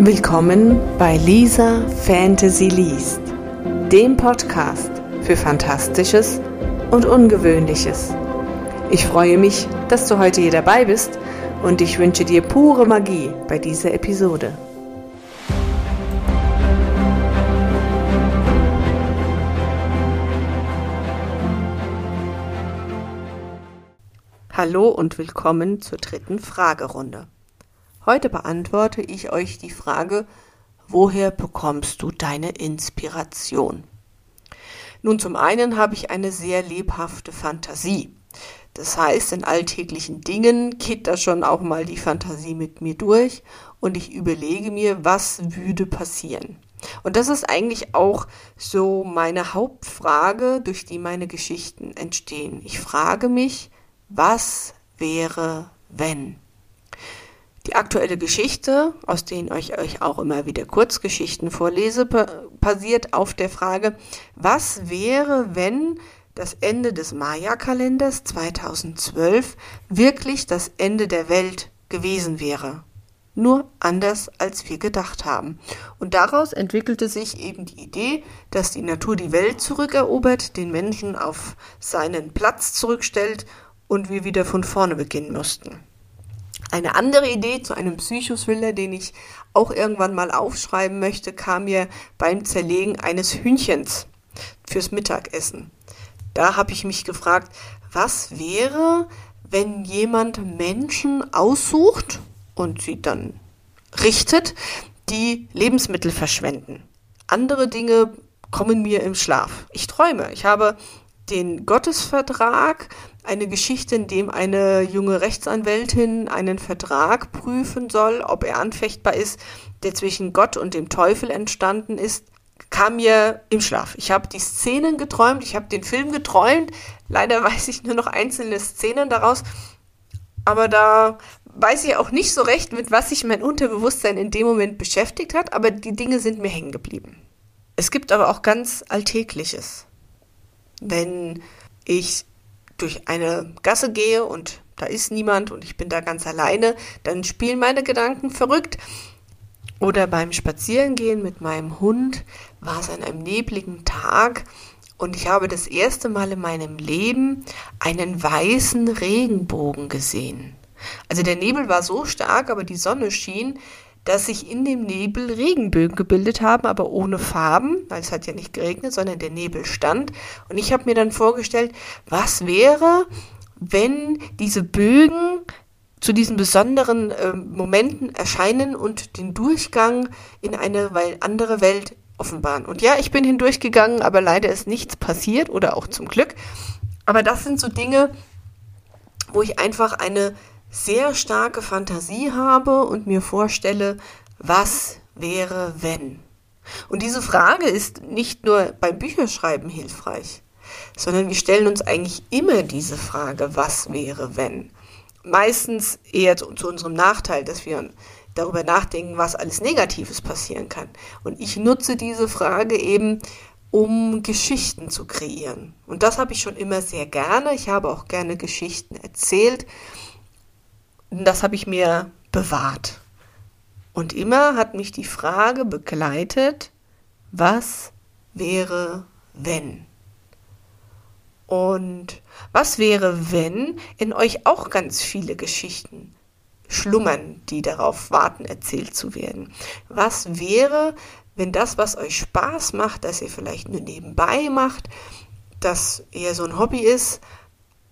Willkommen bei Lisa Fantasy Liest, dem Podcast für Fantastisches und Ungewöhnliches. Ich freue mich, dass du heute hier dabei bist und ich wünsche dir pure Magie bei dieser Episode. Hallo und willkommen zur dritten Fragerunde. Heute beantworte ich euch die Frage, woher bekommst du deine Inspiration? Nun, zum einen habe ich eine sehr lebhafte Fantasie. Das heißt, in alltäglichen Dingen geht da schon auch mal die Fantasie mit mir durch und ich überlege mir, was würde passieren. Und das ist eigentlich auch so meine Hauptfrage, durch die meine Geschichten entstehen. Ich frage mich, was wäre, wenn? Die aktuelle Geschichte, aus denen ich euch auch immer wieder Kurzgeschichten vorlese, basiert auf der Frage, was wäre, wenn das Ende des Maya-Kalenders 2012 wirklich das Ende der Welt gewesen wäre. Nur anders, als wir gedacht haben. Und daraus entwickelte sich eben die Idee, dass die Natur die Welt zurückerobert, den Menschen auf seinen Platz zurückstellt und wir wieder von vorne beginnen mussten. Eine andere Idee zu einem Psychothriller, den ich auch irgendwann mal aufschreiben möchte, kam mir beim Zerlegen eines Hühnchens fürs Mittagessen. Da habe ich mich gefragt, was wäre, wenn jemand Menschen aussucht und sie dann richtet, die Lebensmittel verschwenden. Andere Dinge kommen mir im Schlaf. Ich träume. Ich habe den Gottesvertrag eine Geschichte, in dem eine junge Rechtsanwältin einen Vertrag prüfen soll, ob er anfechtbar ist, der zwischen Gott und dem Teufel entstanden ist, kam mir im Schlaf. Ich habe die Szenen geträumt, ich habe den Film geträumt. Leider weiß ich nur noch einzelne Szenen daraus. Aber da weiß ich auch nicht so recht, mit was sich mein Unterbewusstsein in dem Moment beschäftigt hat, aber die Dinge sind mir hängen geblieben. Es gibt aber auch ganz Alltägliches. Wenn ich durch eine Gasse gehe und da ist niemand und ich bin da ganz alleine, dann spielen meine Gedanken verrückt. Oder beim Spazierengehen mit meinem Hund war es an einem nebligen Tag und ich habe das erste Mal in meinem Leben einen weißen Regenbogen gesehen. Also der Nebel war so stark, aber die Sonne schien, dass sich in dem Nebel Regenbögen gebildet haben, aber ohne Farben, weil es hat ja nicht geregnet, sondern der Nebel stand. Und ich habe mir dann vorgestellt, was wäre, wenn diese Bögen zu diesen besonderen äh, Momenten erscheinen und den Durchgang in eine andere Welt offenbaren. Und ja, ich bin hindurchgegangen, aber leider ist nichts passiert oder auch zum Glück. Aber das sind so Dinge, wo ich einfach eine sehr starke Fantasie habe und mir vorstelle, was wäre, wenn. Und diese Frage ist nicht nur beim Bücherschreiben hilfreich, sondern wir stellen uns eigentlich immer diese Frage, was wäre, wenn. Meistens eher zu, zu unserem Nachteil, dass wir darüber nachdenken, was alles Negatives passieren kann. Und ich nutze diese Frage eben, um Geschichten zu kreieren. Und das habe ich schon immer sehr gerne. Ich habe auch gerne Geschichten erzählt das habe ich mir bewahrt. Und immer hat mich die Frage begleitet, was wäre, wenn? Und was wäre, wenn in euch auch ganz viele Geschichten schlummern, die darauf warten, erzählt zu werden? Was wäre, wenn das, was euch Spaß macht, dass ihr vielleicht nur nebenbei macht, dass eher so ein Hobby ist,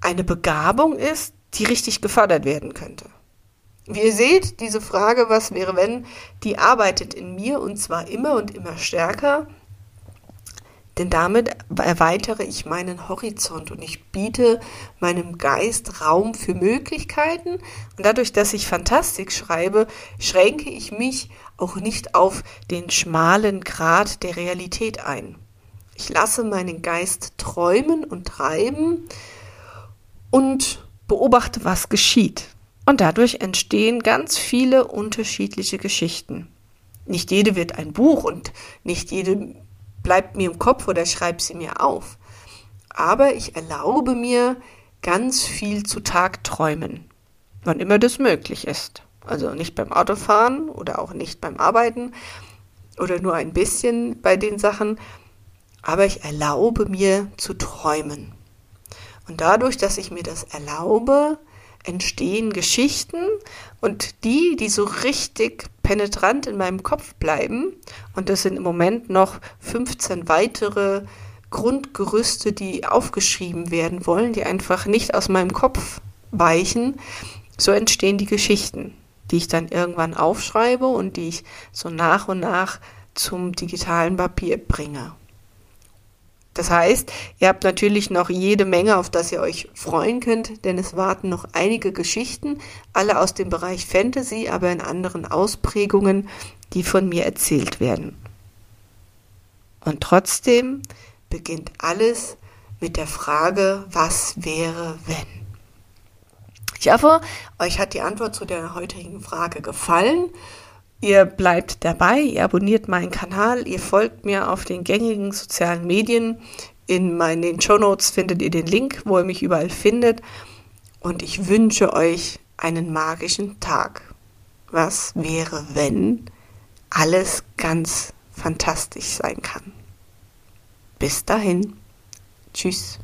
eine Begabung ist, die richtig gefördert werden könnte. Wie ihr seht, diese Frage, was wäre wenn, die arbeitet in mir und zwar immer und immer stärker, denn damit erweitere ich meinen Horizont und ich biete meinem Geist Raum für Möglichkeiten. Und dadurch, dass ich Fantastik schreibe, schränke ich mich auch nicht auf den schmalen Grad der Realität ein. Ich lasse meinen Geist träumen und treiben und beobachte, was geschieht. Und dadurch entstehen ganz viele unterschiedliche Geschichten. Nicht jede wird ein Buch und nicht jede bleibt mir im Kopf oder schreibe sie mir auf. Aber ich erlaube mir, ganz viel zu Tag träumen, wann immer das möglich ist. also nicht beim Autofahren oder auch nicht beim Arbeiten oder nur ein bisschen bei den Sachen, aber ich erlaube mir zu träumen. Und dadurch, dass ich mir das erlaube, entstehen Geschichten und die, die so richtig penetrant in meinem Kopf bleiben, und das sind im Moment noch 15 weitere Grundgerüste, die aufgeschrieben werden wollen, die einfach nicht aus meinem Kopf weichen, so entstehen die Geschichten, die ich dann irgendwann aufschreibe und die ich so nach und nach zum digitalen Papier bringe. Das heißt, ihr habt natürlich noch jede Menge, auf das ihr euch freuen könnt, denn es warten noch einige Geschichten, alle aus dem Bereich Fantasy, aber in anderen Ausprägungen, die von mir erzählt werden. Und trotzdem beginnt alles mit der Frage, was wäre, wenn? Ich hoffe, euch hat die Antwort zu der heutigen Frage gefallen. Ihr bleibt dabei, ihr abonniert meinen Kanal, ihr folgt mir auf den gängigen sozialen Medien. In meinen Show Notes findet ihr den Link, wo ihr mich überall findet. Und ich wünsche euch einen magischen Tag. Was wäre, wenn alles ganz fantastisch sein kann? Bis dahin. Tschüss.